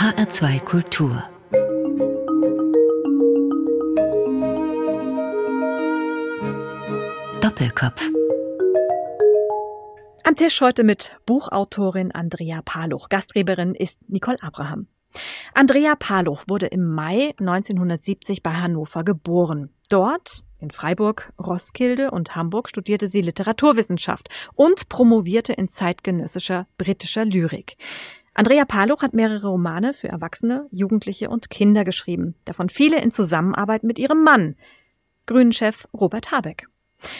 HR2 Kultur Doppelkopf Am Tisch heute mit Buchautorin Andrea Paluch. Gastgeberin ist Nicole Abraham. Andrea Paluch wurde im Mai 1970 bei Hannover geboren. Dort in Freiburg, Roskilde und Hamburg studierte sie Literaturwissenschaft und promovierte in zeitgenössischer britischer Lyrik. Andrea Paluch hat mehrere Romane für Erwachsene, Jugendliche und Kinder geschrieben, davon viele in Zusammenarbeit mit ihrem Mann, Grünenchef Robert Habeck.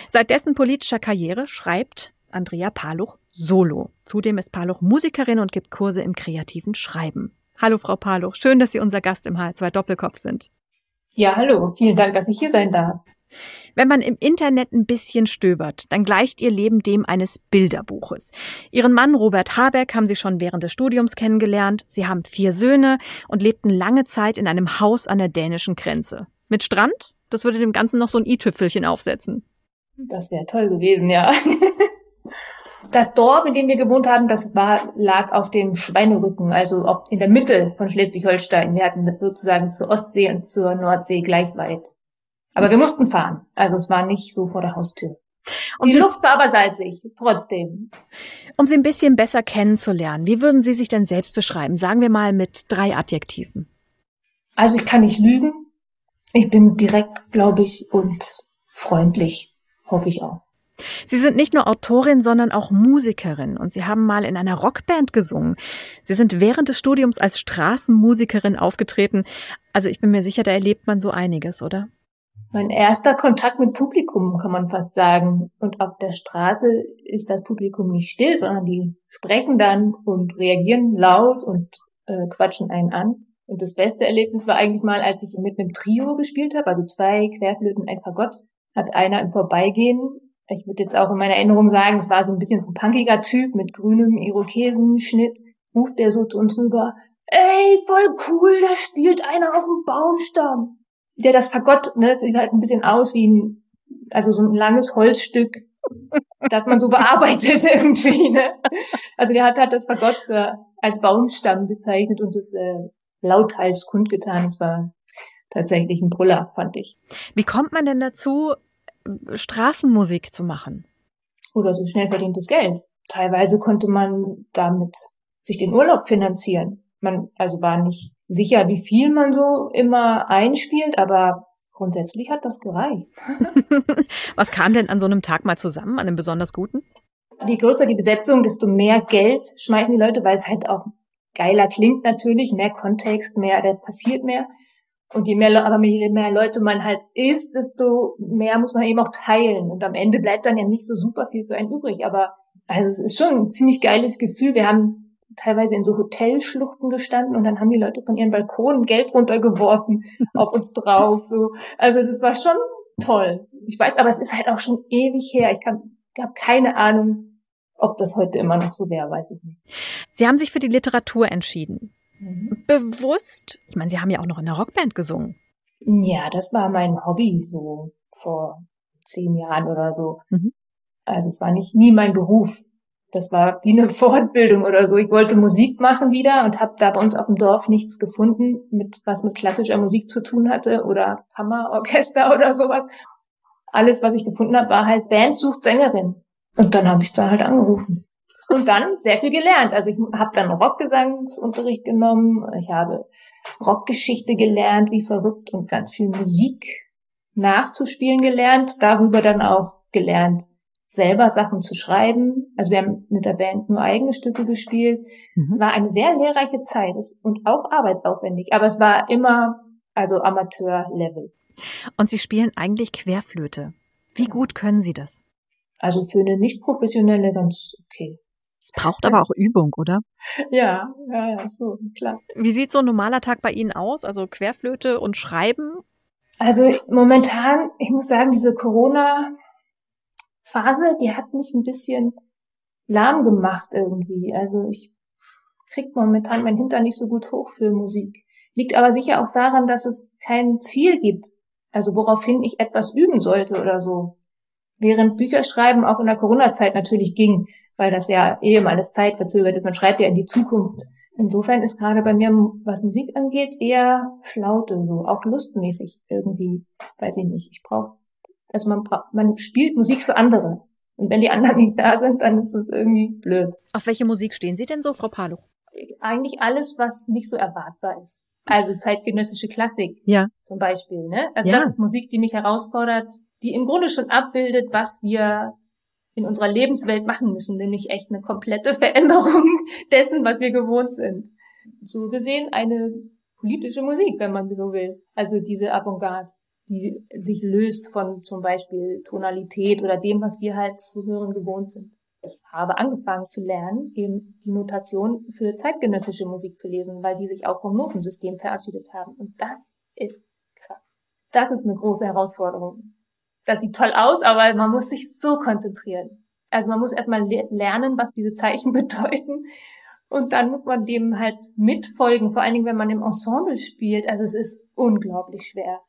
Seit dessen politischer Karriere schreibt Andrea Paluch solo. Zudem ist Paluch Musikerin und gibt Kurse im kreativen Schreiben. Hallo Frau Paluch, schön, dass Sie unser Gast im H2 Doppelkopf sind. Ja, hallo, vielen Dank, dass ich hier sein darf. Wenn man im Internet ein bisschen stöbert, dann gleicht ihr Leben dem eines Bilderbuches. Ihren Mann Robert Habeck haben sie schon während des Studiums kennengelernt. Sie haben vier Söhne und lebten lange Zeit in einem Haus an der dänischen Grenze. Mit Strand? Das würde dem Ganzen noch so ein i-Tüpfelchen aufsetzen. Das wäre toll gewesen, ja. Das Dorf, in dem wir gewohnt haben, das war, lag auf dem Schweinerücken, also auf, in der Mitte von Schleswig-Holstein. Wir hatten sozusagen zur Ostsee und zur Nordsee gleich weit. Aber wir mussten fahren. Also es war nicht so vor der Haustür. Und die Luft war aber salzig, trotzdem. Um Sie ein bisschen besser kennenzulernen, wie würden Sie sich denn selbst beschreiben? Sagen wir mal mit drei Adjektiven. Also ich kann nicht lügen. Ich bin direkt, glaube ich, und freundlich, hoffe ich auch. Sie sind nicht nur Autorin, sondern auch Musikerin und Sie haben mal in einer Rockband gesungen. Sie sind während des Studiums als Straßenmusikerin aufgetreten. Also ich bin mir sicher, da erlebt man so einiges, oder? Mein erster Kontakt mit Publikum, kann man fast sagen. Und auf der Straße ist das Publikum nicht still, sondern die sprechen dann und reagieren laut und äh, quatschen einen an. Und das beste Erlebnis war eigentlich mal, als ich mit einem Trio gespielt habe, also zwei Querflöten, ein Fagott, hat einer im Vorbeigehen, ich würde jetzt auch in meiner Erinnerung sagen, es war so ein bisschen so ein punkiger Typ mit grünem Irokesenschnitt, ruft der so zu uns rüber, ey, voll cool, da spielt einer auf dem Baumstamm ja, das Fagott, ne, das sieht halt ein bisschen aus wie ein, also so ein langes Holzstück, das man so bearbeitet irgendwie, ne? Also der hat, hat das Fagott für, als Baumstamm bezeichnet und das äh, lauthals kundgetan. Es war tatsächlich ein Brüller, fand ich. Wie kommt man denn dazu, Straßenmusik zu machen? Oder so schnell verdientes Geld. Teilweise konnte man damit sich den Urlaub finanzieren man also war nicht sicher, wie viel man so immer einspielt, aber grundsätzlich hat das gereicht. Was kam denn an so einem Tag mal zusammen, an einem besonders guten? Je größer die Besetzung, desto mehr Geld schmeißen die Leute, weil es halt auch geiler klingt natürlich, mehr Kontext, mehr, da passiert mehr. Und je mehr, aber je mehr Leute man halt ist, desto mehr muss man eben auch teilen. Und am Ende bleibt dann ja nicht so super viel für einen übrig. Aber also es ist schon ein ziemlich geiles Gefühl. Wir haben teilweise in so Hotelschluchten gestanden und dann haben die Leute von ihren Balkonen Geld runtergeworfen auf uns drauf. So, also das war schon toll. Ich weiß, aber es ist halt auch schon ewig her. Ich kann, habe keine Ahnung, ob das heute immer noch so wäre, weiß ich nicht. Sie haben sich für die Literatur entschieden. Mhm. Bewusst. Ich meine, Sie haben ja auch noch in der Rockband gesungen. Ja, das war mein Hobby so vor zehn Jahren oder so. Mhm. Also es war nicht nie mein Beruf. Das war wie eine Fortbildung oder so. Ich wollte Musik machen wieder und habe da bei uns auf dem Dorf nichts gefunden, mit was mit klassischer Musik zu tun hatte oder Kammerorchester oder sowas. Alles, was ich gefunden habe, war halt Band sucht Sängerin. Und dann habe ich da halt angerufen. Und dann sehr viel gelernt. Also ich habe dann Rockgesangsunterricht genommen. Ich habe Rockgeschichte gelernt, wie verrückt und ganz viel Musik nachzuspielen gelernt. Darüber dann auch gelernt, selber Sachen zu schreiben. Also wir haben mit der Band nur eigene Stücke gespielt. Mhm. Es war eine sehr lehrreiche Zeit und auch arbeitsaufwendig, aber es war immer also Amateur-Level. Und Sie spielen eigentlich Querflöte. Wie gut können Sie das? Also für eine nicht professionelle ganz okay. Es braucht aber auch Übung, oder? Ja, ja, ja, so, klar. Wie sieht so ein normaler Tag bei Ihnen aus? Also Querflöte und Schreiben? Also momentan, ich muss sagen, diese Corona Phase, die hat mich ein bisschen lahm gemacht irgendwie. Also ich krieg momentan mein Hintern nicht so gut hoch für Musik. Liegt aber sicher auch daran, dass es kein Ziel gibt. Also woraufhin ich etwas üben sollte oder so. Während Bücherschreiben auch in der Corona-Zeit natürlich ging, weil das ja eh immer alles zeitverzögert ist. Man schreibt ja in die Zukunft. insofern ist gerade bei mir, was Musik angeht, eher Flaute, so auch lustmäßig irgendwie, weiß ich nicht. Ich brauche, also man braucht, man spielt Musik für andere. Und wenn die anderen nicht da sind, dann ist es irgendwie blöd. Auf welche Musik stehen Sie denn so, Frau Palo? Eigentlich alles, was nicht so erwartbar ist. Also zeitgenössische Klassik ja. zum Beispiel. Ne? Also Ja. das ist Musik, die mich herausfordert, die im Grunde schon abbildet, was wir in unserer Lebenswelt machen müssen, nämlich echt eine komplette Veränderung dessen, was wir gewohnt sind. So gesehen eine politische Musik, wenn man so will. Also diese Avantgarde, die sich löst von zum Beispiel Tonalität oder dem, was wir halt zu hören gewohnt sind. Ich habe angefangen zu lernen, eben die Notation für zeitgenössische Musik zu lesen, weil die sich auch vom Notensystem verabschiedet haben. Und das ist krass. Das ist eine große Herausforderung. Das sieht toll aus, aber man muss sich so konzentrieren. Also man muss erstmal le lernen, was diese Zeichen bedeuten. Und dann muss man dem halt mitfolgen, vor allen Dingen, wenn man im Ensemble spielt. Also es ist unglaublich schwer.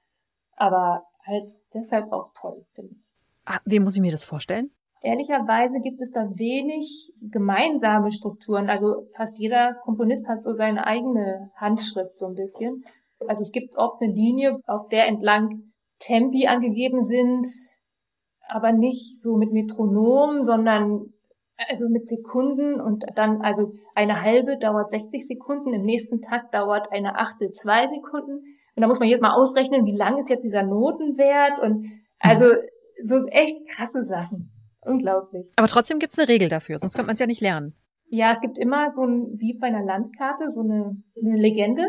Aber halt deshalb auch toll, finde ich. Ah, wie muss ich mir das vorstellen? Ehrlicherweise gibt es da wenig gemeinsame Strukturen. Also fast jeder Komponist hat so seine eigene Handschrift so ein bisschen. Also es gibt oft eine Linie, auf der entlang Tempi angegeben sind, aber nicht so mit Metronom, sondern also mit Sekunden und dann also eine halbe dauert 60 Sekunden, im nächsten Takt dauert eine Achtel zwei Sekunden. Und da muss man jetzt mal ausrechnen, wie lang ist jetzt dieser Notenwert und also so echt krasse Sachen. Unglaublich. Aber trotzdem gibt's eine Regel dafür, sonst könnte man es ja nicht lernen. Ja, es gibt immer so ein, wie bei einer Landkarte, so eine, eine Legende.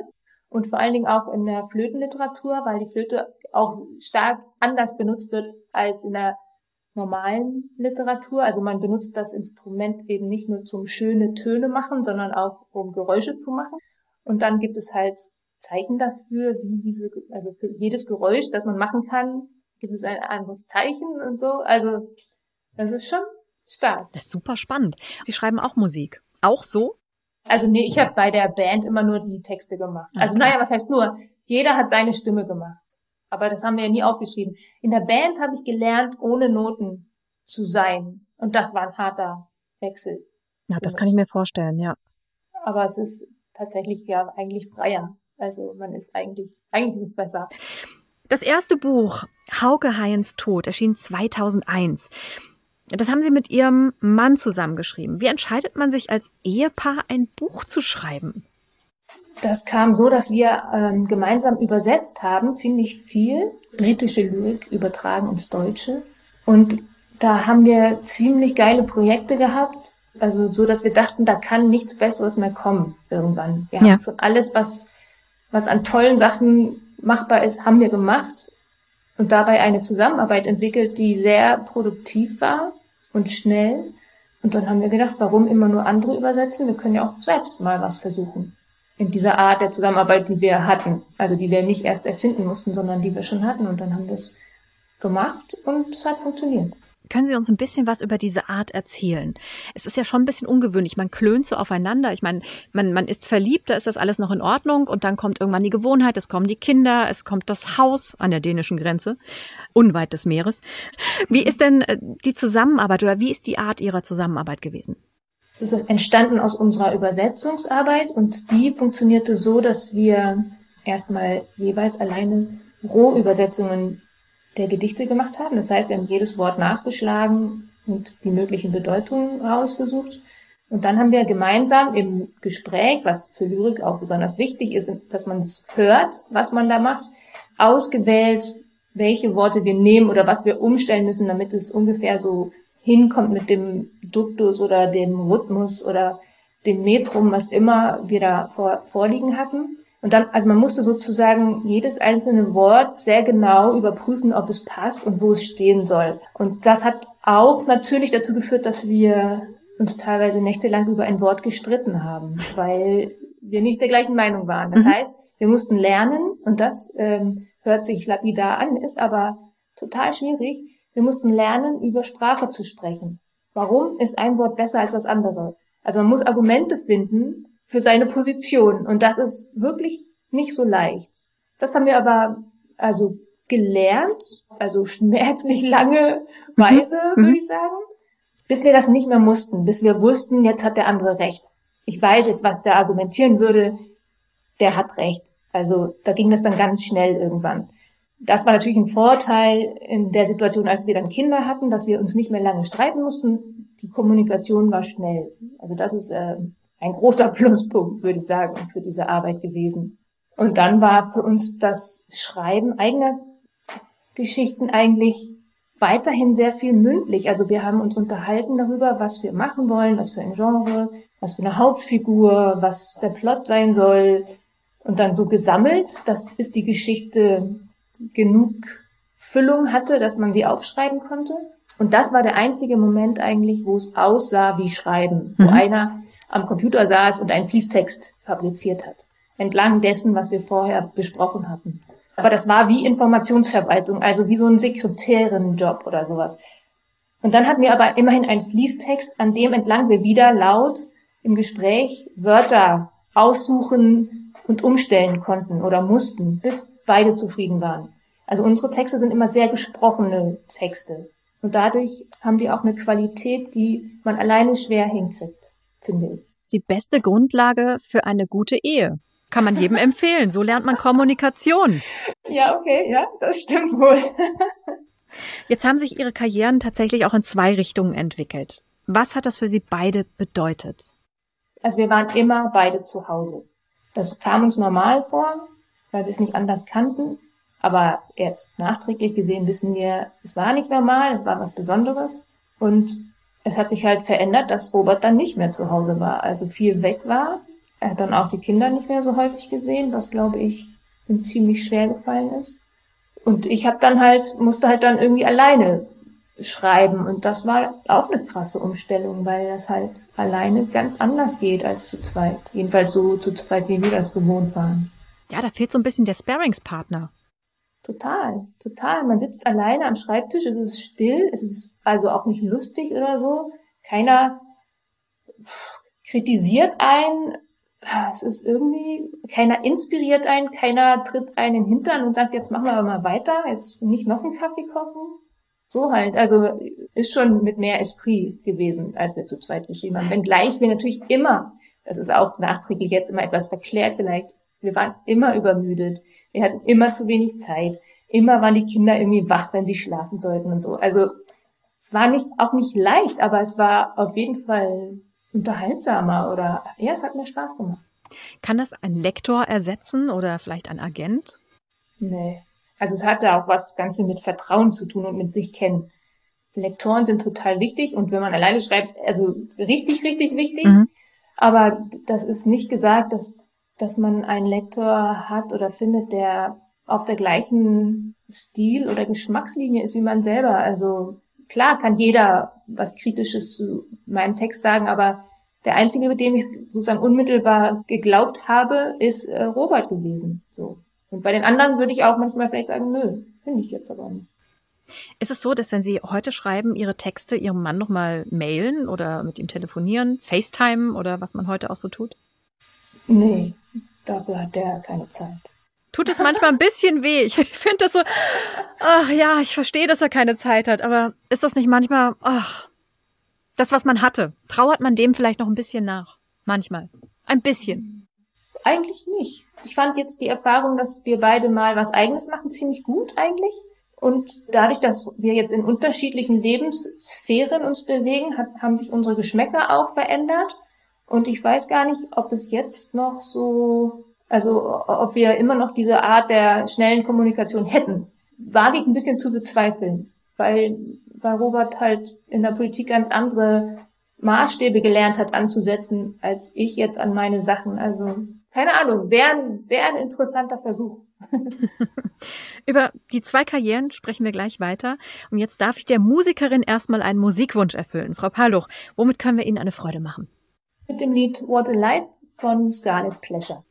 Und vor allen Dingen auch in der Flötenliteratur, weil die Flöte auch stark anders benutzt wird als in der normalen Literatur. Also man benutzt das Instrument eben nicht nur zum schöne Töne machen, sondern auch um Geräusche zu machen. Und dann gibt es halt Zeichen dafür, wie diese, also für jedes Geräusch, das man machen kann, gibt es ein anderes Zeichen und so. Also das ist schon stark. Das ist super spannend. Sie schreiben auch Musik. Auch so? Also nee, ich habe bei der Band immer nur die Texte gemacht. Also naja, was heißt nur? Jeder hat seine Stimme gemacht. Aber das haben wir ja nie aufgeschrieben. In der Band habe ich gelernt, ohne Noten zu sein. Und das war ein harter Wechsel. Ja, das kann ich mir vorstellen, ja. Aber es ist tatsächlich ja eigentlich freier. Also man ist eigentlich, eigentlich ist es besser. Das erste Buch, Hauke Hayens Tod, erschien 2001. Das haben Sie mit Ihrem Mann zusammengeschrieben. Wie entscheidet man sich als Ehepaar, ein Buch zu schreiben? Das kam so, dass wir ähm, gemeinsam übersetzt haben, ziemlich viel britische Lyrik übertragen ins Deutsche. Und da haben wir ziemlich geile Projekte gehabt. Also so, dass wir dachten, da kann nichts Besseres mehr kommen irgendwann. Wir Ja. haben so alles, was, was an tollen Sachen machbar ist, haben wir gemacht. Und dabei eine Zusammenarbeit entwickelt, die sehr produktiv war und schnell. Und dann haben wir gedacht, warum immer nur andere übersetzen? Wir können ja auch selbst mal was versuchen in dieser Art der Zusammenarbeit, die wir hatten. Also die wir nicht erst erfinden mussten, sondern die wir schon hatten. Und dann haben wir es gemacht und es hat funktioniert. Können Sie uns ein bisschen was über diese Art erzählen? Es ist ja schon ein bisschen ungewöhnlich. Man klönt so aufeinander. Ich meine, man, man ist verliebt, da ist das alles noch in Ordnung und dann kommt irgendwann die Gewohnheit, es kommen die Kinder, es kommt das Haus an der dänischen Grenze, unweit des Meeres. Wie ist denn äh, die Zusammenarbeit oder wie ist die Art Ihrer Zusammenarbeit gewesen? Das ist entstanden aus unserer Übersetzungsarbeit und die funktionierte so, dass wir erstmal jeweils alleine Rohübersetzungen der Gedichte gemacht haben. Das heißt, wir haben jedes Wort nachgeschlagen und die möglichen Bedeutungen rausgesucht. Und dann haben wir gemeinsam im Gespräch, was für Lyrik auch besonders wichtig ist, dass man das hört, was man da macht, ausgewählt, welche Worte wir nehmen oder was wir umstellen müssen, damit es ungefähr so hinkommt mit dem Duktus oder dem Rhythmus oder dem Metrum, was immer wir da vor, vorliegen hatten. Und dann, also man musste sozusagen jedes einzelne Wort sehr genau überprüfen, ob es passt und wo es stehen soll. Und das hat auch natürlich dazu geführt, dass wir uns teilweise nächtelang über ein Wort gestritten haben, weil wir nicht der gleichen Meinung waren. Das Mhm. heißt, wir mussten lernen und das ähm, hört sich lapidar an, ist aber total schwierig. Wir mussten lernen, über Sprache zu sprechen. Warum ist ein Wort besser als das andere? Also man muss Argumente finden für seine Position und das ist wirklich nicht so leicht. Das haben wir aber also gelernt, also schmerzlich lange Weise, Mhm. würde ich sagen, bis wir das nicht mehr mussten, bis wir wussten, jetzt hat der andere recht. ich weiß jetzt, was der argumentieren würde, der hat recht. Also da ging das dann ganz schnell irgendwann. Das war natürlich ein Vorteil in der Situation, als wir dann Kinder hatten, dass wir uns nicht mehr lange streiten mussten. Die Kommunikation war schnell. Also das ist äh, ein großer Pluspunkt, würde ich sagen, für diese Arbeit gewesen. Und dann war für uns das Schreiben eigener Geschichten eigentlich weiterhin sehr viel mündlich. Also wir haben uns unterhalten darüber, was wir machen wollen, was für ein Genre, was für eine Hauptfigur, was der Plot sein soll. Und dann so gesammelt, dass bis die Geschichte genug Füllung hatte, dass man sie aufschreiben konnte. Und das war der einzige Moment eigentlich, wo es aussah wie Schreiben, wo mhm. einer am Computer saß und einen Fließtext fabriziert hat, entlang dessen, was wir vorher besprochen hatten. Aber das war wie Informationsverwaltung, also wie so ein Sekretärinnenjob oder sowas. Und dann hatten wir aber immerhin einen Fließtext, an dem entlang wir wieder laut im Gespräch Wörter aussuchen und umstellen konnten oder mussten, bis beide zufrieden waren. Also unsere Texte sind immer sehr gesprochene Texte. Und dadurch haben die auch eine Qualität, die man alleine schwer hinkriegt, finde ich. Die beste Grundlage für eine gute Ehe. Kann man jedem empfehlen. So lernt man Kommunikation. Ja, okay, ja, das stimmt wohl. Jetzt haben sich Ihre Karrieren tatsächlich auch in zwei Richtungen entwickelt. Was hat das für Sie beide bedeutet? Also wir waren immer beide zu Hause. Das kam uns normal vor, weil wir es nicht anders kannten. Aber jetzt nachträglich gesehen wissen wir, es war nicht normal, es war was Besonderes. Und es hat sich halt verändert, dass Robert dann nicht mehr zu Hause war, also viel weg war. Er hat dann auch die Kinder nicht mehr so häufig gesehen, was glaube ich ihm ziemlich schwer gefallen ist. Und ich habe dann halt, musste halt dann irgendwie alleine schreiben. Und das war auch eine krasse Umstellung, weil das halt alleine ganz anders geht als zu zweit. Jedenfalls so zu zweit, wie wir das gewohnt waren. Ja, da fehlt so ein bisschen der Sparingspartner. Total, total. Man sitzt alleine am Schreibtisch, es ist still, es ist also auch nicht lustig oder so. Keiner kritisiert einen. Es ist irgendwie, keiner inspiriert einen, keiner tritt einen in den Hintern und sagt, jetzt machen wir aber mal weiter, jetzt nicht noch einen Kaffee kochen. So halt, also ist schon mit mehr Esprit gewesen, als wir zu zweit geschrieben haben. Wenngleich wir natürlich immer, das ist auch nachträglich jetzt immer etwas verklärt vielleicht, wir waren immer übermüdet. Wir hatten immer zu wenig Zeit. Immer waren die Kinder irgendwie wach, wenn sie schlafen sollten und so. Also es war nicht, auch nicht leicht, aber es war auf jeden Fall unterhaltsamer oder ja, es hat mir Spaß gemacht. Kann das ein Lektor ersetzen oder vielleicht ein Agent? Nee. Also es hat ja auch was ganz viel mit Vertrauen zu tun und mit sich kennen. Lektoren sind total wichtig und wenn man alleine schreibt, also richtig, richtig wichtig. Mhm. Aber das ist nicht gesagt, dass dass man einen Lektor hat oder findet, der auf der gleichen Stil- oder Geschmackslinie ist wie man selber. Also klar kann jeder was Kritisches zu meinem Text sagen, aber der einzige, mit dem ich sozusagen unmittelbar geglaubt habe, ist äh, Robert gewesen. So. Und bei den anderen würde ich auch manchmal vielleicht sagen, nö, finde ich jetzt aber nicht. Ist es so, dass wenn Sie heute schreiben, Ihre Texte Ihrem Mann nochmal mailen oder mit ihm telefonieren, FaceTime oder was man heute auch so tut? Nee, dafür hat der keine Zeit. Tut es manchmal ein bisschen weh. Ich finde das so, ach ja, ich verstehe, dass er keine Zeit hat, aber ist das nicht manchmal, ach, das, was man hatte, trauert man dem vielleicht noch ein bisschen nach? Manchmal. Ein bisschen. Eigentlich nicht. Ich fand jetzt die Erfahrung, dass wir beide mal was eigenes machen, ziemlich gut eigentlich. Und dadurch, dass wir jetzt in unterschiedlichen Lebenssphären uns bewegen, hat, haben sich unsere Geschmäcker auch verändert. Und ich weiß gar nicht, ob es jetzt noch so, also ob wir immer noch diese Art der schnellen Kommunikation hätten. Wage ich ein bisschen zu bezweifeln, weil, weil Robert halt in der Politik ganz andere Maßstäbe gelernt hat anzusetzen, als ich jetzt an meine Sachen. Also keine Ahnung, wäre wär ein interessanter Versuch. Über die zwei Karrieren sprechen wir gleich weiter. Und jetzt darf ich der Musikerin erstmal einen Musikwunsch erfüllen. Frau Paluch, womit können wir Ihnen eine Freude machen? Mit dem Lied What a Life von Scarlet Pleasure.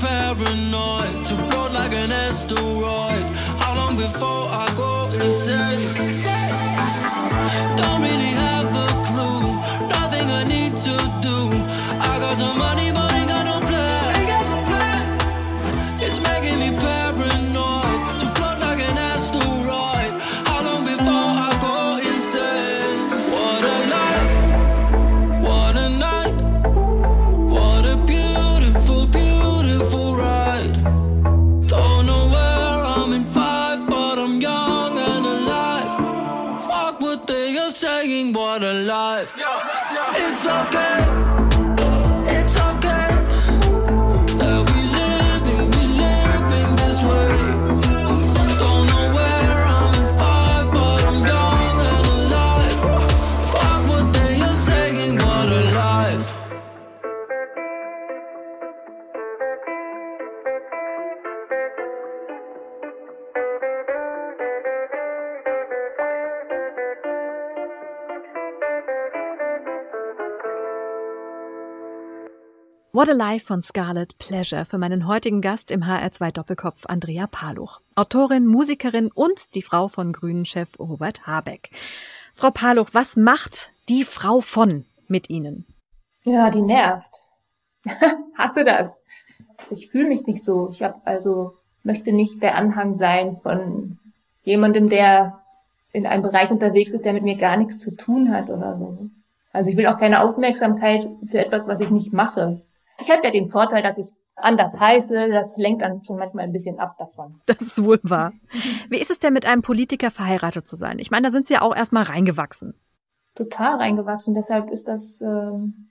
Paranoid What a Life von Scarlett Pleasure für meinen heutigen Gast im HR2 Doppelkopf Andrea Paluch. Autorin, Musikerin und die Frau von Grünen-Chef Robert Habeck. Frau Paluch, was macht die Frau von mit Ihnen? Ja, die nervt. Hasse das. Ich fühle mich nicht so. Ich habe also möchte nicht der Anhang sein von jemandem, der in einem Bereich unterwegs ist, der mit mir gar nichts zu tun hat oder so. Also ich will auch keine Aufmerksamkeit für etwas, was ich nicht mache. Ich habe ja den Vorteil, dass ich anders heiße. Das lenkt dann schon manchmal ein bisschen ab davon. Das ist wohl wahr. Wie ist es denn mit einem Politiker verheiratet zu sein? Ich meine, da sind Sie ja auch erstmal reingewachsen. Total reingewachsen. Deshalb ist das, ähm,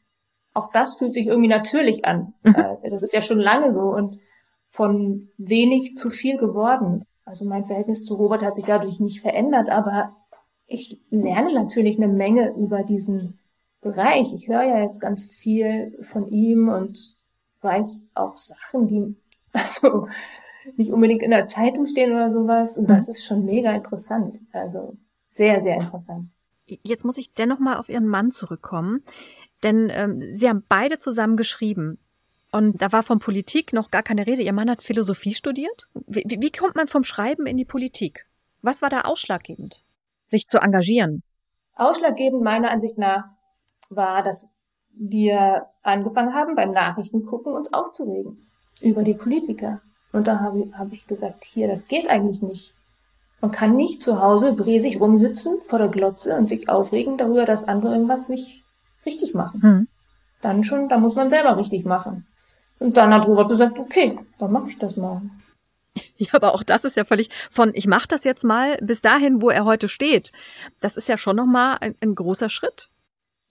auch das fühlt sich irgendwie natürlich an. Mhm. Äh, das ist ja schon lange so und von wenig zu viel geworden. Also mein Verhältnis zu Robert hat sich dadurch nicht verändert, aber ich lerne natürlich eine Menge über diesen Bereich. Ich höre ja jetzt ganz viel von ihm und weiß auch Sachen, die also nicht unbedingt in der Zeitung stehen oder sowas. Und das ist schon mega interessant. Also sehr, sehr interessant. Jetzt muss ich dennoch mal auf Ihren Mann zurückkommen, denn ähm, Sie haben beide zusammen geschrieben. Und da war von Politik noch gar keine Rede. Ihr Mann hat Philosophie studiert. Wie, wie kommt man vom Schreiben in die Politik? Was war da ausschlaggebend, sich zu engagieren? Ausschlaggebend meiner Ansicht nach war, dass wir angefangen haben, beim Nachrichtengucken uns aufzuregen über die Politiker. Und da habe ich, hab ich gesagt, hier, das geht eigentlich nicht. Man kann nicht zu Hause bresig rumsitzen vor der Glotze und sich aufregen darüber, dass andere irgendwas nicht richtig machen. Hm. Dann schon, da muss man selber richtig machen. Und dann hat Robert gesagt, okay, dann mache ich das mal. Ja, aber auch das ist ja völlig von ich mache das jetzt mal bis dahin, wo er heute steht. Das ist ja schon noch mal ein, ein großer Schritt.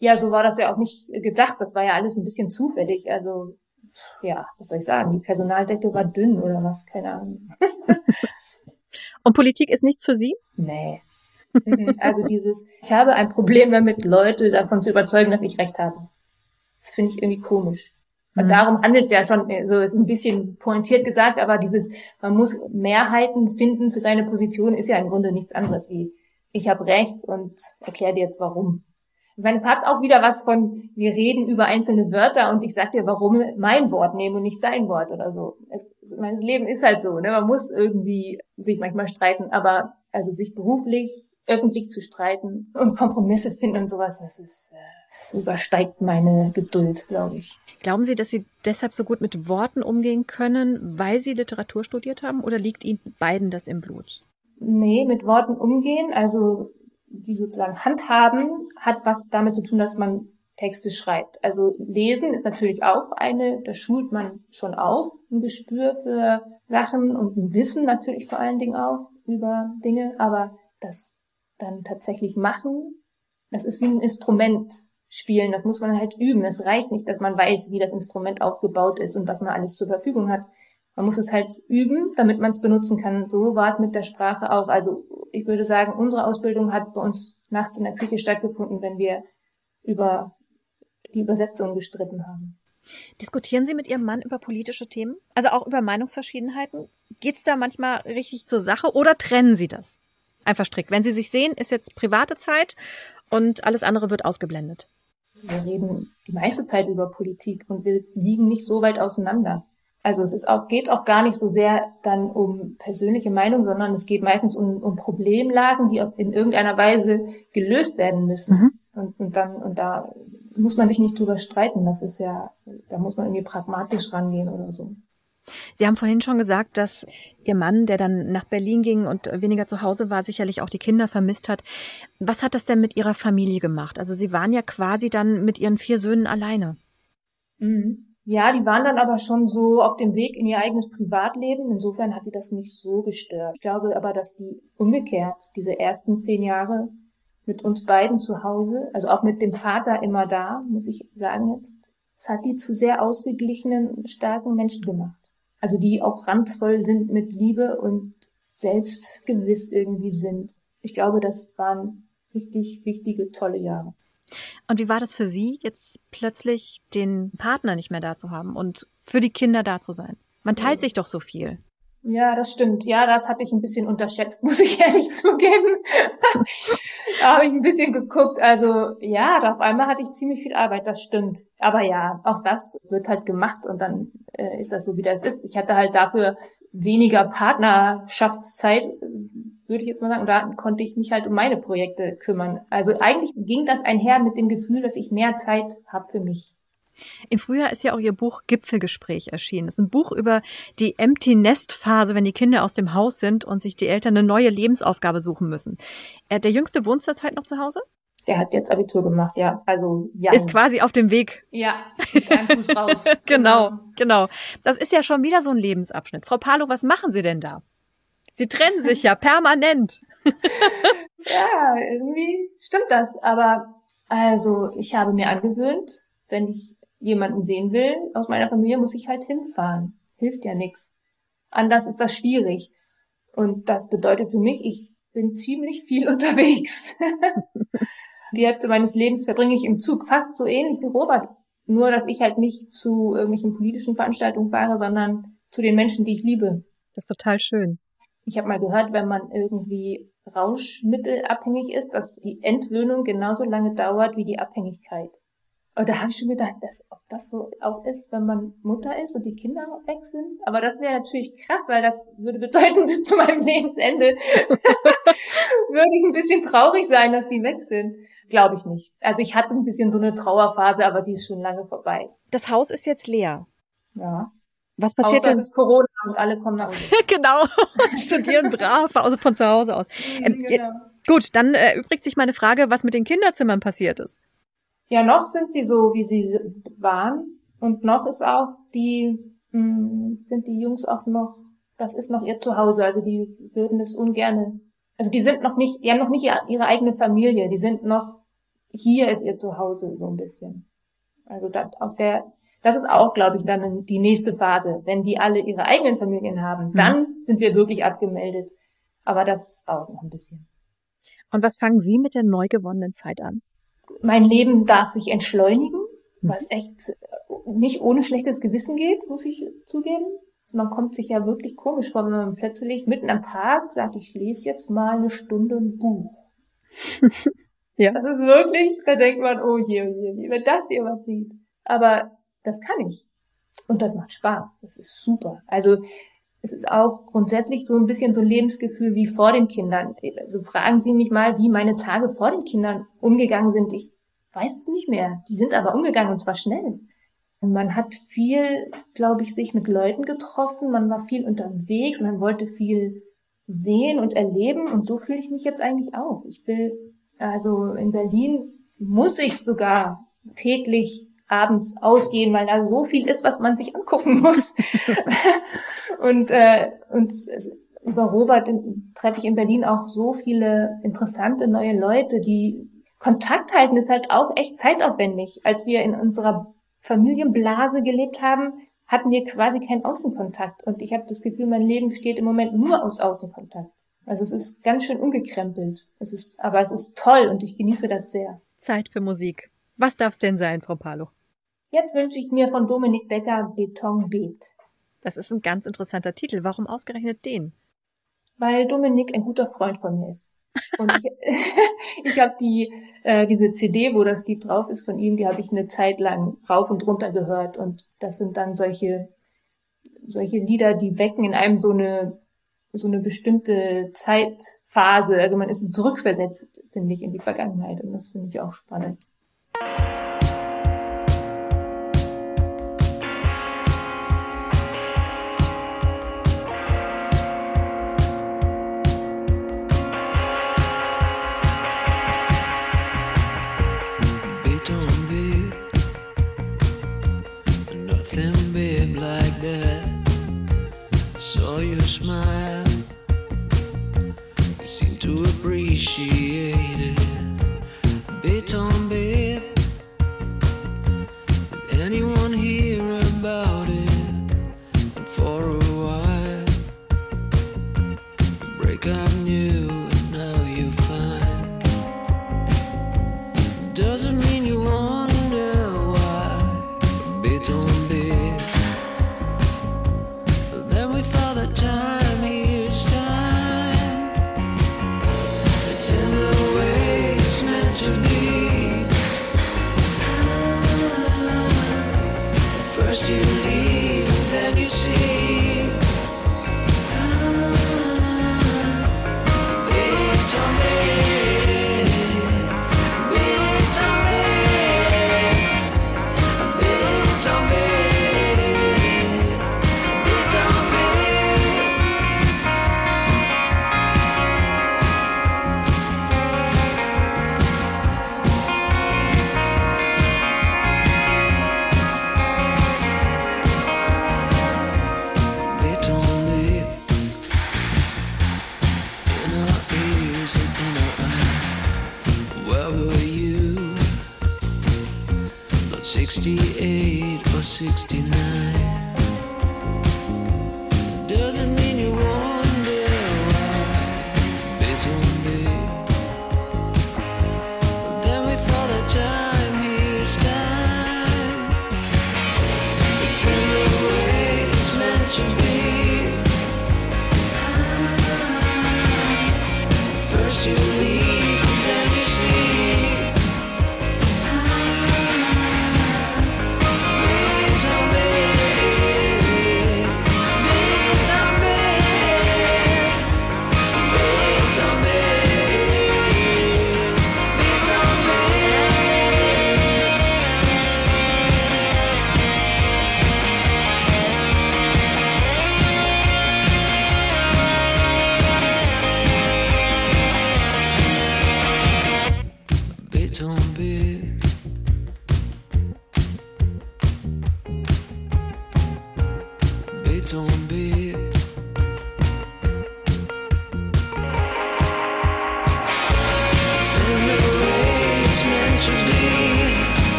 Ja, so war das ja auch nicht gedacht. Das war ja alles ein bisschen zufällig. Also ja, was soll ich sagen? Die Personaldecke war dünn oder was? Keine Ahnung. Und Politik ist nichts für Sie? Nee. Mhm. Also dieses, ich habe ein Problem damit, Leute davon zu überzeugen, dass ich recht habe. Das finde ich irgendwie komisch. Und mhm. darum handelt es ja schon, so ist ein bisschen pointiert gesagt, aber dieses, man muss Mehrheiten finden für seine Position, ist ja im Grunde nichts anderes wie, ich habe recht und erkläre dir jetzt warum. Ich meine, es hat auch wieder was von, wir reden über einzelne Wörter und ich sag dir, warum mein Wort nehme und nicht dein Wort oder so. Es, mein Leben ist halt so, ne? Man muss irgendwie sich manchmal streiten, aber also sich beruflich, öffentlich zu streiten und Kompromisse finden und sowas, das ist, das übersteigt meine Geduld, glaube ich. Glauben Sie, dass Sie deshalb so gut mit Worten umgehen können, weil Sie Literatur studiert haben oder liegt Ihnen beiden das im Blut? Nee, mit Worten umgehen, also die sozusagen handhaben, hat was damit zu tun, dass man Texte schreibt. Also lesen ist natürlich auch eine, da schult man schon auf, ein Gespür für Sachen und ein Wissen natürlich vor allen Dingen auch über Dinge, aber das dann tatsächlich machen, das ist wie ein Instrument spielen, das muss man halt üben. Es reicht nicht, dass man weiß, wie das Instrument aufgebaut ist und was man alles zur Verfügung hat. Man muss es halt üben, damit man es benutzen kann. So war es mit der Sprache auch. Also ich würde sagen, unsere Ausbildung hat bei uns nachts in der Küche stattgefunden, wenn wir über die Übersetzung gestritten haben. Diskutieren Sie mit Ihrem Mann über politische Themen? Also auch über Meinungsverschiedenheiten? Geht es da manchmal richtig zur Sache oder trennen Sie das? Einfach strikt. Wenn Sie sich sehen, ist jetzt private Zeit und alles andere wird ausgeblendet. Wir reden die meiste Zeit über Politik und wir liegen nicht so weit auseinander. Also es ist auch, geht auch gar nicht so sehr dann um persönliche Meinung, sondern es geht meistens um, um Problemlagen, die in irgendeiner Weise gelöst werden müssen. Mhm. Und, und dann, und da muss man sich nicht drüber streiten. Das ist ja, da muss man irgendwie pragmatisch rangehen oder so. Sie haben vorhin schon gesagt, dass Ihr Mann, der dann nach Berlin ging und weniger zu Hause war, sicherlich auch die Kinder vermisst hat. Was hat das denn mit Ihrer Familie gemacht? Also Sie waren ja quasi dann mit Ihren vier Söhnen alleine. Mhm. Ja, die waren dann aber schon so auf dem Weg in ihr eigenes Privatleben. Insofern hat die das nicht so gestört. Ich glaube aber, dass die umgekehrt diese ersten zehn Jahre mit uns beiden zu Hause, also auch mit dem Vater immer da, muss ich sagen jetzt, es hat die zu sehr ausgeglichenen, starken Menschen gemacht. Also die auch randvoll sind mit Liebe und selbstgewiss irgendwie sind. Ich glaube, das waren richtig wichtige, tolle Jahre. Und wie war das für Sie, jetzt plötzlich den Partner nicht mehr da zu haben und für die Kinder da zu sein? Man teilt sich doch so viel. Ja, das stimmt. Ja, das hatte ich ein bisschen unterschätzt, muss ich ehrlich zugeben. da habe ich ein bisschen geguckt. Also ja, auf einmal hatte ich ziemlich viel Arbeit, das stimmt. Aber ja, auch das wird halt gemacht und dann äh, ist das so, wie das ist. Ich hatte halt dafür weniger Partnerschaftszeit, würde ich jetzt mal sagen. Und da konnte ich mich halt um meine Projekte kümmern. Also eigentlich ging das einher mit dem Gefühl, dass ich mehr Zeit habe für mich. Im Frühjahr ist ja auch Ihr Buch Gipfelgespräch erschienen. Das ist ein Buch über die Empty Nest Phase, wenn die Kinder aus dem Haus sind und sich die Eltern eine neue Lebensaufgabe suchen müssen. Der Jüngste wohnt zurzeit noch zu Hause? Der hat jetzt Abitur gemacht, ja. Also ja. Ist quasi auf dem Weg. Ja, mit einem Fuß raus. genau, genau. Das ist ja schon wieder so ein Lebensabschnitt. Frau Palo, was machen Sie denn da? Sie trennen sich ja permanent. ja, irgendwie stimmt das. Aber also ich habe mir angewöhnt, wenn ich jemanden sehen will aus meiner Familie, muss ich halt hinfahren. Hilft ja nix. Anders ist das schwierig. Und das bedeutet für mich, ich bin ziemlich viel unterwegs. Die Hälfte meines Lebens verbringe ich im Zug, fast so ähnlich wie Robert. Nur, dass ich halt nicht zu irgendwelchen politischen Veranstaltungen fahre, sondern zu den Menschen, die ich liebe. Das ist total schön. Ich habe mal gehört, wenn man irgendwie Rauschmittelabhängig ist, dass die Entwöhnung genauso lange dauert wie die Abhängigkeit. Und da habe ich schon gedacht, dass, ob das so auch ist, wenn man Mutter ist und die Kinder weg sind. Aber das wäre natürlich krass, weil das würde bedeuten, bis zu meinem Lebensende würde ich ein bisschen traurig sein, dass die weg sind. Glaube ich nicht. Also ich hatte ein bisschen so eine Trauerphase, aber die ist schon lange vorbei. Das Haus ist jetzt leer. Ja. Was passiert Außer denn? Es ist Corona und alle kommen nach Hause. genau. Studieren brav, also von zu Hause aus. Ähm, genau. Gut, dann äh, übrigt sich meine Frage, was mit den Kinderzimmern passiert ist. Ja, noch sind sie so, wie sie waren. Und noch ist auch die, mh, hm, sind die Jungs auch noch, das ist noch ihr Zuhause. Also die würden es ungerne. Also die sind noch nicht, die haben noch nicht ihre eigene Familie. Die sind noch, hier ist ihr Zuhause, so ein bisschen. Also da, auf der, das ist auch, glaube ich, dann die nächste Phase. Wenn die alle ihre eigenen Familien haben, mhm. dann sind wir wirklich abgemeldet. Aber das dauert noch ein bisschen. Und was fangen Sie mit der neu gewonnenen Zeit an? Mein Leben darf sich entschleunigen, was echt nicht ohne schlechtes Gewissen geht, muss ich zugeben. Man kommt sich ja wirklich komisch vor, wenn man plötzlich mitten am Tag sagt, ich lese jetzt mal eine Stunde ein Buch. Ja. Das ist wirklich, da denkt man, oh je, oh je, wenn das jemand sieht. Aber das kann ich. Und das macht Spaß. Das ist super. Also es ist auch grundsätzlich so ein bisschen so ein Lebensgefühl wie vor den Kindern. Also fragen Sie mich mal, wie meine Tage vor den Kindern umgegangen sind. Ich weiß es nicht mehr. Die sind aber umgegangen und zwar schnell. Man hat viel, glaube ich, sich mit Leuten getroffen. Man war viel unterwegs. Man wollte viel sehen und erleben. Und so fühle ich mich jetzt eigentlich auch. Ich will, also in Berlin muss ich sogar täglich abends ausgehen, weil da so viel ist, was man sich angucken muss. und äh, und über Robert treffe ich in Berlin auch so viele interessante neue Leute, die Kontakt halten ist halt auch echt zeitaufwendig. Als wir in unserer Familienblase gelebt haben, hatten wir quasi keinen Außenkontakt. Und ich habe das Gefühl, mein Leben besteht im Moment nur aus Außenkontakt. Also es ist ganz schön umgekrempelt. Es ist, aber es ist toll und ich genieße das sehr. Zeit für Musik. Was darf es denn sein, Frau Palo? Jetzt wünsche ich mir von Dominik Becker Betonbeet. Das ist ein ganz interessanter Titel. Warum ausgerechnet den? Weil Dominik ein guter Freund von mir ist. Und ich, ich habe die äh, diese CD, wo das Lied drauf ist von ihm, die habe ich eine Zeit lang rauf und runter gehört. Und das sind dann solche solche Lieder, die wecken in einem so eine so eine bestimmte Zeitphase. Also man ist so zurückversetzt, finde ich, in die Vergangenheit. Und das finde ich auch spannend.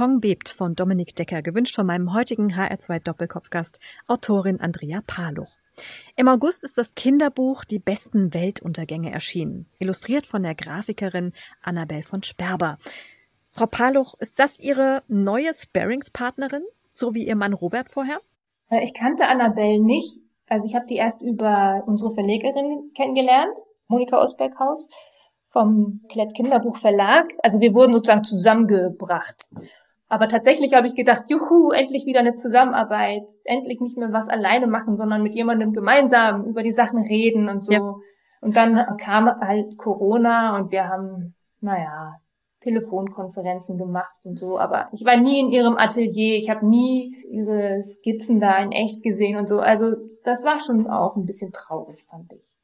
Beton bebt von Dominik Decker, gewünscht von meinem heutigen HR2 Doppelkopfgast, Autorin Andrea Paluch. Im August ist das Kinderbuch Die besten Weltuntergänge erschienen, illustriert von der Grafikerin Annabel von Sperber. Frau Paluch, ist das Ihre neue Sparringspartnerin, so wie Ihr Mann Robert vorher? Äh, ich kannte Annabelle nicht. Also ich habe die erst über unsere Verlegerin kennengelernt, Monika Osberghaus vom Klett Kinderbuch Verlag. Also wir wurden sozusagen zusammengebracht. Aber tatsächlich habe ich gedacht, juhu, endlich wieder eine Zusammenarbeit, endlich nicht mehr was alleine machen, sondern mit jemandem gemeinsam über die Sachen reden und so. Ja. Und dann kam halt Corona und wir haben, naja, Telefonkonferenzen gemacht und so, aber ich war nie in ihrem Atelier, ich habe nie ihre Skizzen da in echt gesehen und so. Also das war schon auch ein bisschen traurig, fand ich.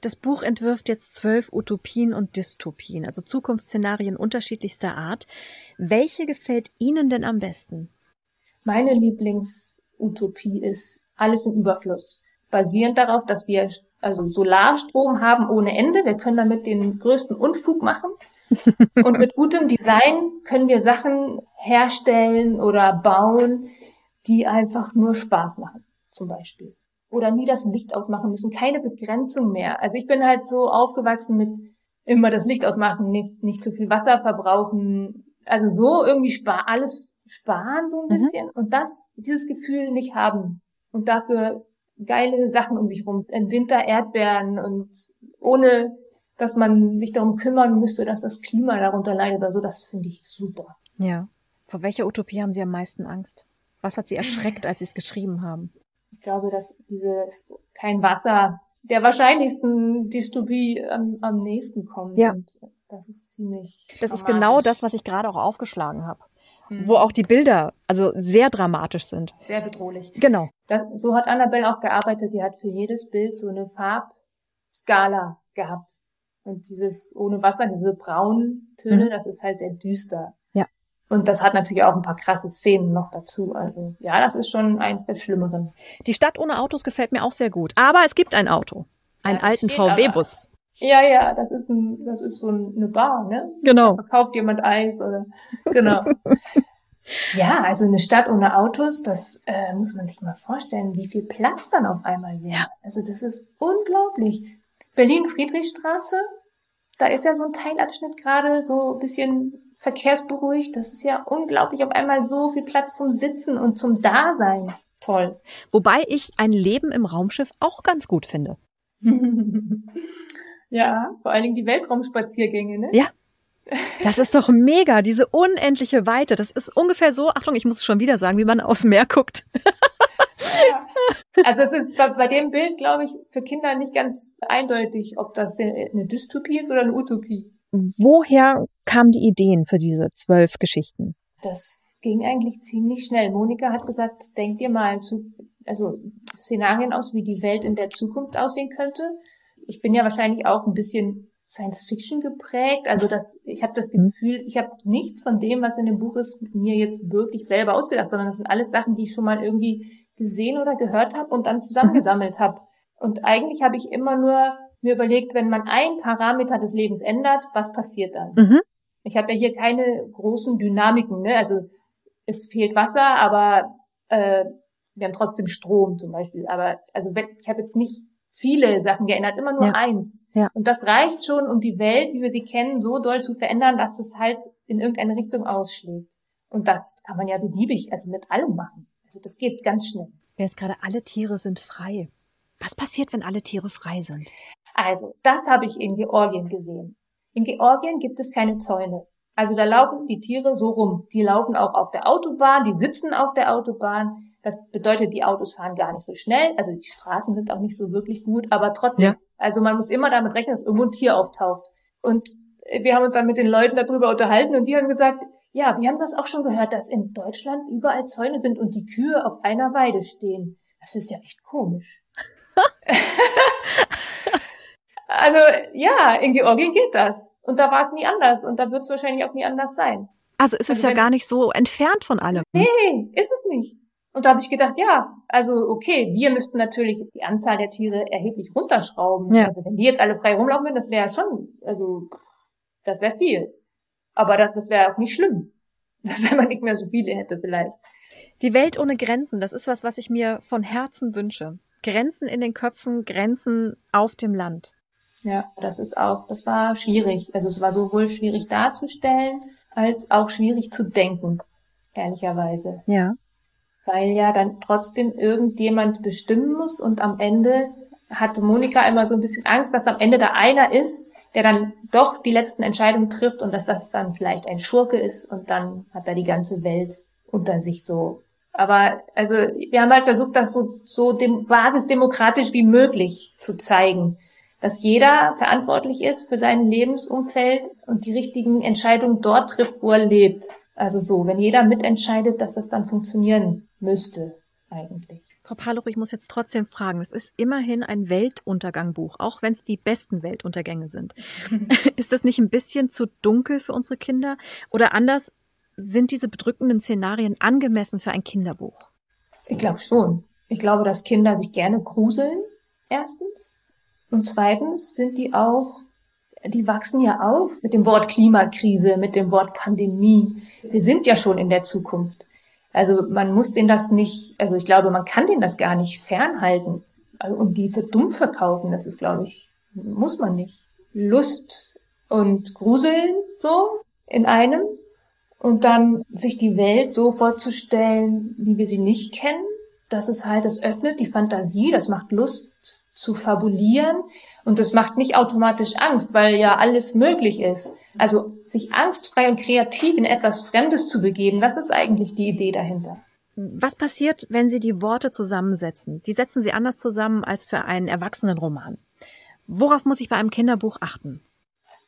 Das Buch entwirft jetzt zwölf Utopien und Dystopien, also Zukunftsszenarien unterschiedlichster Art. Welche gefällt Ihnen denn am besten? Meine Lieblingsutopie ist alles im Überfluss. Basierend darauf, dass wir also Solarstrom haben ohne Ende. Wir können damit den größten Unfug machen. Und mit gutem Design können wir Sachen herstellen oder bauen, die einfach nur Spaß machen, zum Beispiel oder nie das Licht ausmachen müssen, keine Begrenzung mehr. Also ich bin halt so aufgewachsen mit immer das Licht ausmachen, nicht, nicht zu viel Wasser verbrauchen, also so irgendwie spar alles sparen so ein mhm. bisschen und das, dieses Gefühl nicht haben und dafür geile Sachen um sich rum, im Winter Erdbeeren und ohne, dass man sich darum kümmern müsste, dass das Klima darunter leidet oder so, das finde ich super. Ja. Vor welcher Utopie haben Sie am meisten Angst? Was hat Sie erschreckt, als Sie es geschrieben haben? Ich glaube, dass dieses kein Wasser der wahrscheinlichsten Dystopie am, am nächsten kommt. Ja. Und das ist ziemlich. Das ist genau das, was ich gerade auch aufgeschlagen habe. Mhm. Wo auch die Bilder also sehr dramatisch sind. Sehr bedrohlich. Genau. Das, so hat Annabelle auch gearbeitet. Die hat für jedes Bild so eine Farbskala gehabt. Und dieses ohne Wasser, diese braunen Töne, mhm. das ist halt sehr düster. Und das hat natürlich auch ein paar krasse Szenen noch dazu. Also ja, das ist schon eins der Schlimmeren. Die Stadt ohne Autos gefällt mir auch sehr gut. Aber es gibt ein Auto. Einen ja, alten VW-Bus. Ja, ja, das ist ein, das ist so eine Bar, ne? Genau. Da verkauft jemand Eis oder genau. ja, also eine Stadt ohne Autos, das äh, muss man sich mal vorstellen, wie viel Platz dann auf einmal wäre. Also das ist unglaublich. Berlin Friedrichstraße, da ist ja so ein Teilabschnitt gerade so ein bisschen verkehrsberuhigt. Das ist ja unglaublich. Auf einmal so viel Platz zum Sitzen und zum Dasein. Toll. Wobei ich ein Leben im Raumschiff auch ganz gut finde. ja, vor allen Dingen die Weltraumspaziergänge, ne? Ja. Das ist doch mega, diese unendliche Weite. Das ist ungefähr so, Achtung, ich muss es schon wieder sagen, wie man aufs Meer guckt. Ja. Also es ist bei, bei dem Bild, glaube ich, für Kinder nicht ganz eindeutig, ob das eine Dystopie ist oder eine Utopie. Woher kamen die Ideen für diese zwölf Geschichten? Das ging eigentlich ziemlich schnell. Monika hat gesagt, denk dir mal zu, also Szenarien aus, wie die Welt in der Zukunft aussehen könnte. Ich bin ja wahrscheinlich auch ein bisschen Science Fiction geprägt. Also das, ich habe das mhm. Gefühl, ich habe nichts von dem, was in dem Buch ist, mir jetzt wirklich selber ausgedacht, sondern das sind alles Sachen, die ich schon mal irgendwie gesehen oder gehört habe und dann zusammengesammelt mhm. habe. Und eigentlich habe ich immer nur mir überlegt, wenn man ein Parameter des Lebens ändert, was passiert dann? Mhm. Ich habe ja hier keine großen Dynamiken, ne? Also es fehlt Wasser, aber äh, wir haben trotzdem Strom zum Beispiel. Aber also ich habe jetzt nicht viele Sachen geändert, immer nur ja. eins. Ja. Und das reicht schon, um die Welt, wie wir sie kennen, so doll zu verändern, dass es halt in irgendeine Richtung ausschlägt. Und das kann man ja beliebig, also mit allem machen. Also das geht ganz schnell. Jetzt gerade alle Tiere sind frei. Was passiert, wenn alle Tiere frei sind? Also, das habe ich in Georgien gesehen. In Georgien gibt es keine Zäune. Also da laufen die Tiere so rum. Die laufen auch auf der Autobahn, die sitzen auf der Autobahn. Das bedeutet, die Autos fahren gar nicht so schnell. Also die Straßen sind auch nicht so wirklich gut, aber trotzdem. Ja. Also man muss immer damit rechnen, dass irgendwo ein Tier auftaucht. Und wir haben uns dann mit den Leuten darüber unterhalten und die haben gesagt, ja, wir haben das auch schon gehört, dass in Deutschland überall Zäune sind und die Kühe auf einer Weide stehen. Das ist ja echt komisch. also ja, in Georgien geht das. Und da war es nie anders. Und da wird es wahrscheinlich auch nie anders sein. Also ist also es ja gar nicht so entfernt von allem. Nee, ist es nicht. Und da habe ich gedacht, ja, also okay, wir müssten natürlich die Anzahl der Tiere erheblich runterschrauben. Ja. Also wenn die jetzt alle frei rumlaufen würden, das wäre schon, also das wäre viel. Aber das, das wäre auch nicht schlimm. wenn man nicht mehr so viele hätte vielleicht. Die Welt ohne Grenzen, das ist was, was ich mir von Herzen wünsche. Grenzen in den Köpfen, Grenzen auf dem Land. Ja, das ist auch, das war schwierig. Also es war sowohl schwierig darzustellen, als auch schwierig zu denken, ehrlicherweise. Ja. Weil ja dann trotzdem irgendjemand bestimmen muss und am Ende hatte Monika immer so ein bisschen Angst, dass am Ende da einer ist, der dann doch die letzten Entscheidungen trifft und dass das dann vielleicht ein Schurke ist und dann hat er die ganze Welt unter sich so. Aber also wir haben halt versucht, das so, so dem basisdemokratisch wie möglich zu zeigen, dass jeder verantwortlich ist für sein Lebensumfeld und die richtigen Entscheidungen dort trifft, wo er lebt. Also so, wenn jeder mitentscheidet, dass das dann funktionieren müsste eigentlich. Frau Paloch, ich muss jetzt trotzdem fragen, es ist immerhin ein Weltuntergangbuch, auch wenn es die besten Weltuntergänge sind. ist das nicht ein bisschen zu dunkel für unsere Kinder? Oder anders, sind diese bedrückenden Szenarien angemessen für ein Kinderbuch? Ich glaube schon. Ich glaube, dass Kinder sich gerne gruseln, erstens. Und zweitens sind die auch, die wachsen ja auf mit dem Wort Klimakrise, mit dem Wort Pandemie. Wir sind ja schon in der Zukunft. Also man muss denen das nicht, also ich glaube, man kann denen das gar nicht fernhalten also, und die für dumm verkaufen. Das ist, glaube ich, muss man nicht. Lust und Gruseln so in einem und dann sich die Welt so vorzustellen, wie wir sie nicht kennen. Das ist halt, das öffnet die Fantasie, das macht Lust zu fabulieren und das macht nicht automatisch Angst, weil ja alles möglich ist. Also sich angstfrei und kreativ in etwas Fremdes zu begeben, das ist eigentlich die Idee dahinter. Was passiert, wenn Sie die Worte zusammensetzen? Die setzen Sie anders zusammen als für einen Erwachsenenroman. Worauf muss ich bei einem Kinderbuch achten?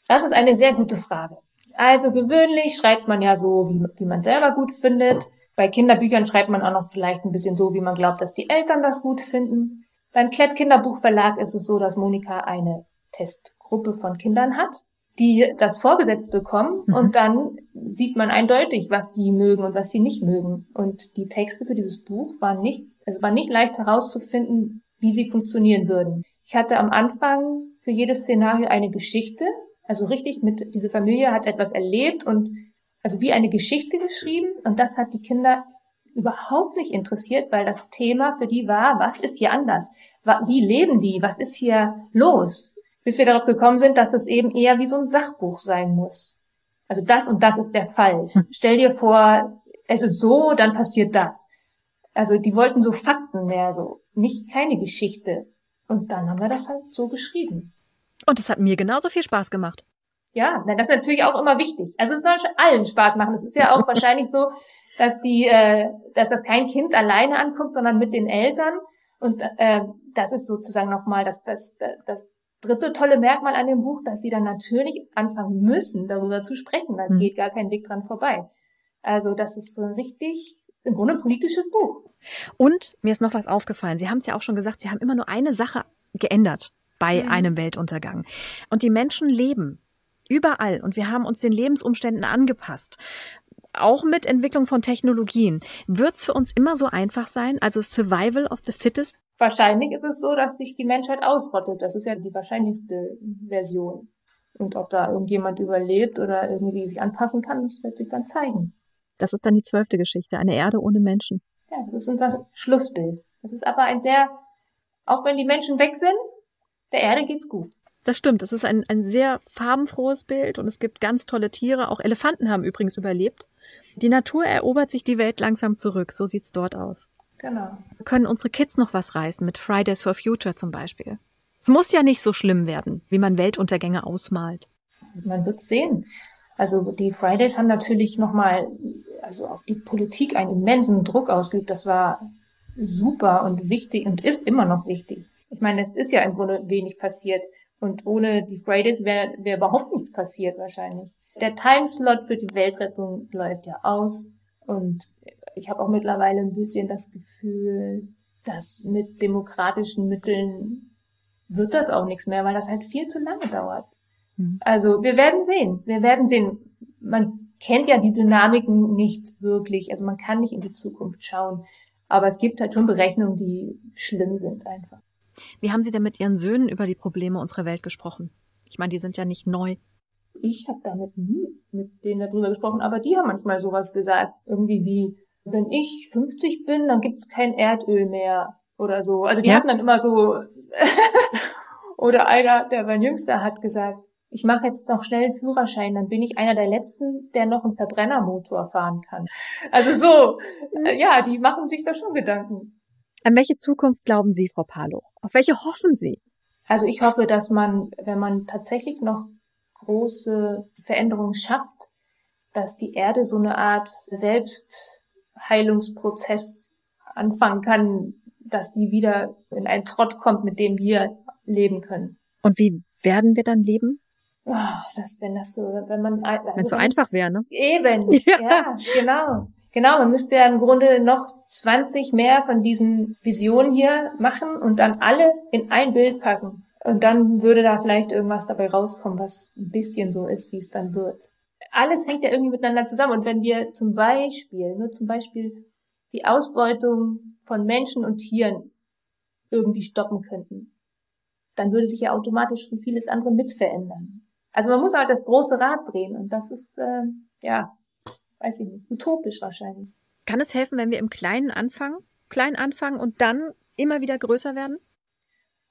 Das ist eine sehr gute Frage. Also gewöhnlich schreibt man ja so, wie, wie man selber gut findet. Bei Kinderbüchern schreibt man auch noch vielleicht ein bisschen so, wie man glaubt, dass die Eltern das gut finden. Beim Klett Kinderbuchverlag ist es so, dass Monika eine Testgruppe von Kindern hat, die das vorgesetzt bekommen mhm. und dann sieht man eindeutig, was die mögen und was sie nicht mögen. Und die Texte für dieses Buch waren nicht, also war nicht leicht herauszufinden, wie sie funktionieren würden. Ich hatte am Anfang für jedes Szenario eine Geschichte, also richtig mit, diese Familie hat etwas erlebt und also wie eine Geschichte geschrieben und das hat die Kinder überhaupt nicht interessiert, weil das Thema für die war, was ist hier anders? Wie leben die? Was ist hier los? Bis wir darauf gekommen sind, dass es eben eher wie so ein Sachbuch sein muss. Also das und das ist der Fall. Hm. Stell dir vor, es ist so, dann passiert das. Also die wollten so Fakten mehr so, nicht keine Geschichte. Und dann haben wir das halt so geschrieben. Und es hat mir genauso viel Spaß gemacht. Ja, das ist natürlich auch immer wichtig. Also es soll allen Spaß machen. Es ist ja auch wahrscheinlich so, dass die, äh, dass das kein Kind alleine anguckt, sondern mit den Eltern. Und äh, das ist sozusagen nochmal das, das, das dritte tolle Merkmal an dem Buch, dass die dann natürlich anfangen müssen, darüber zu sprechen. Da mhm. geht gar kein Weg dran vorbei. Also das ist so ein richtig, im Grunde ein politisches Buch. Und mir ist noch was aufgefallen. Sie haben es ja auch schon gesagt, Sie haben immer nur eine Sache geändert bei mhm. einem Weltuntergang. Und die Menschen leben überall und wir haben uns den Lebensumständen angepasst. Auch mit Entwicklung von Technologien. Wird es für uns immer so einfach sein? Also Survival of the Fittest? Wahrscheinlich ist es so, dass sich die Menschheit ausrottet. Das ist ja die wahrscheinlichste Version. Und ob da irgendjemand überlebt oder irgendwie sich anpassen kann, das wird sich dann zeigen. Das ist dann die zwölfte Geschichte, eine Erde ohne Menschen. Ja, das ist unser Schlussbild. Das ist aber ein sehr, auch wenn die Menschen weg sind, der Erde geht's gut. Das stimmt. Es ist ein, ein sehr farbenfrohes Bild und es gibt ganz tolle Tiere. Auch Elefanten haben übrigens überlebt. Die Natur erobert sich die Welt langsam zurück. So sieht's dort aus. Genau. Können unsere Kids noch was reißen mit Fridays for Future zum Beispiel? Es muss ja nicht so schlimm werden, wie man Weltuntergänge ausmalt. Man wird sehen. Also die Fridays haben natürlich nochmal also auf die Politik einen immensen Druck ausgeübt. Das war super und wichtig und ist immer noch wichtig. Ich meine, es ist ja im Grunde wenig passiert. Und ohne die Fridays wäre wär überhaupt nichts passiert wahrscheinlich. Der Timeslot für die Weltrettung läuft ja aus. Und ich habe auch mittlerweile ein bisschen das Gefühl, dass mit demokratischen Mitteln wird das auch nichts mehr, weil das halt viel zu lange dauert. Mhm. Also wir werden sehen. Wir werden sehen. Man kennt ja die Dynamiken nicht wirklich. Also man kann nicht in die Zukunft schauen. Aber es gibt halt schon Berechnungen, die schlimm sind einfach. Wie haben Sie denn mit Ihren Söhnen über die Probleme unserer Welt gesprochen? Ich meine, die sind ja nicht neu. Ich habe damit nie mit denen darüber gesprochen, aber die haben manchmal sowas gesagt. Irgendwie wie, wenn ich 50 bin, dann gibt's kein Erdöl mehr oder so. Also die ja. hatten dann immer so, oder einer, der mein Jüngster hat gesagt, ich mache jetzt noch schnell einen Führerschein, dann bin ich einer der Letzten, der noch einen Verbrennermotor fahren kann. Also so, äh, ja, die machen sich da schon Gedanken. An welche Zukunft glauben Sie, Frau Palo? Auf welche hoffen Sie? Also ich hoffe, dass man, wenn man tatsächlich noch große Veränderungen schafft, dass die Erde so eine Art Selbstheilungsprozess anfangen kann, dass die wieder in einen Trott kommt, mit dem wir leben können. Und wie werden wir dann leben? Oh, das, wenn das so, wenn man, also wenn es so einfach wäre, ne? Eben, ja. ja, genau. Genau, man müsste ja im Grunde noch 20 mehr von diesen Visionen hier machen und dann alle in ein Bild packen. Und dann würde da vielleicht irgendwas dabei rauskommen, was ein bisschen so ist, wie es dann wird. Alles hängt ja irgendwie miteinander zusammen. Und wenn wir zum Beispiel, nur zum Beispiel die Ausbeutung von Menschen und Tieren irgendwie stoppen könnten, dann würde sich ja automatisch schon vieles andere mit verändern. Also man muss halt das große Rad drehen und das ist, äh, ja, weiß ich nicht, utopisch wahrscheinlich. Kann es helfen, wenn wir im Kleinen anfangen? Klein anfangen und dann immer wieder größer werden?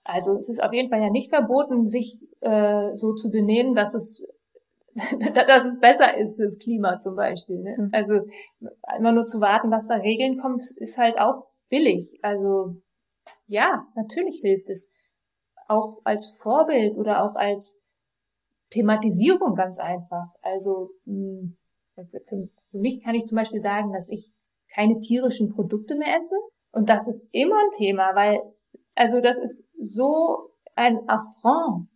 Also es ist auf jeden Fall ja nicht verboten, sich äh, so zu benehmen, dass es dass es besser ist fürs Klima zum Beispiel. Ne? Mhm. Also immer nur zu warten, dass da Regeln kommen, ist halt auch billig. Also ja, natürlich hilft es. Auch als Vorbild oder auch als Thematisierung ganz einfach. Also mh, hm, für mich kann ich zum Beispiel sagen, dass ich keine tierischen Produkte mehr esse. Und das ist immer ein Thema, weil, also das ist so ein Affront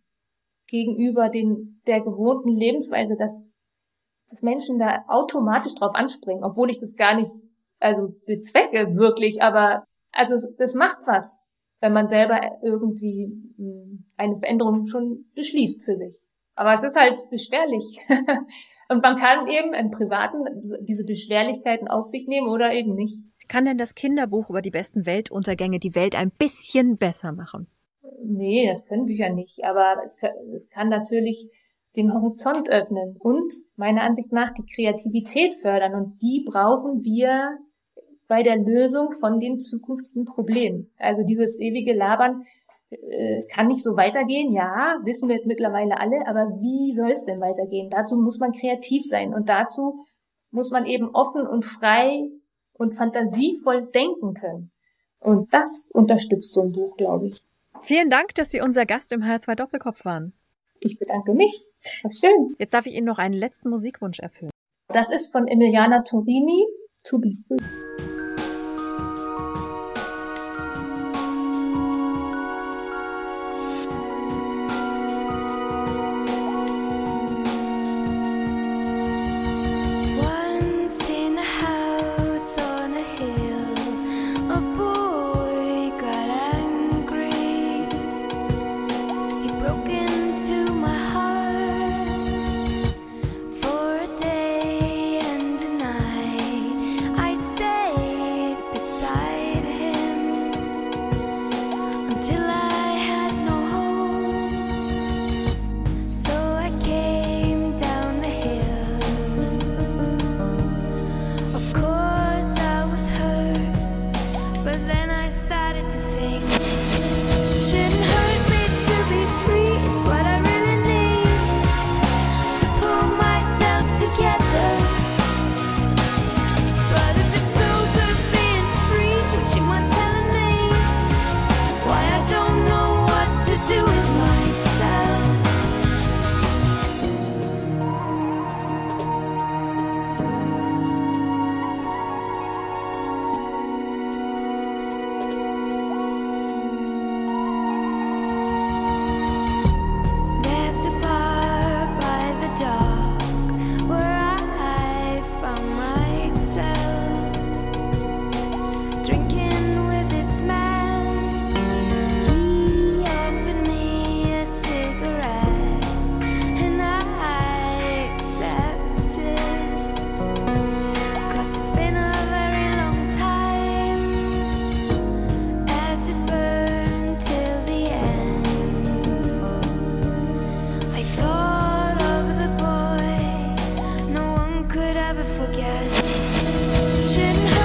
gegenüber den, der gewohnten Lebensweise, dass, dass Menschen da automatisch drauf anspringen, obwohl ich das gar nicht, also bezwecke wirklich, aber, also das macht was, wenn man selber irgendwie hm, eine Veränderung schon beschließt für sich. Aber es ist halt beschwerlich. Und man kann eben im Privaten diese Beschwerlichkeiten auf sich nehmen oder eben nicht. Kann denn das Kinderbuch über die besten Weltuntergänge die Welt ein bisschen besser machen? Nee, das können Bücher nicht. Aber es kann, es kann natürlich den Horizont öffnen und meiner Ansicht nach die Kreativität fördern. Und die brauchen wir bei der Lösung von den zukünftigen Problemen. Also dieses ewige Labern, es kann nicht so weitergehen, ja, wissen wir jetzt mittlerweile alle, aber wie soll es denn weitergehen? Dazu muss man kreativ sein und dazu muss man eben offen und frei und fantasievoll denken können. Und das unterstützt so ein Buch, glaube ich. Vielen Dank, dass Sie unser Gast im HR2 Doppelkopf waren. Ich bedanke mich. Das war schön. Jetzt darf ich Ihnen noch einen letzten Musikwunsch erfüllen. Das ist von Emiliana Torini, To Be Free. wishing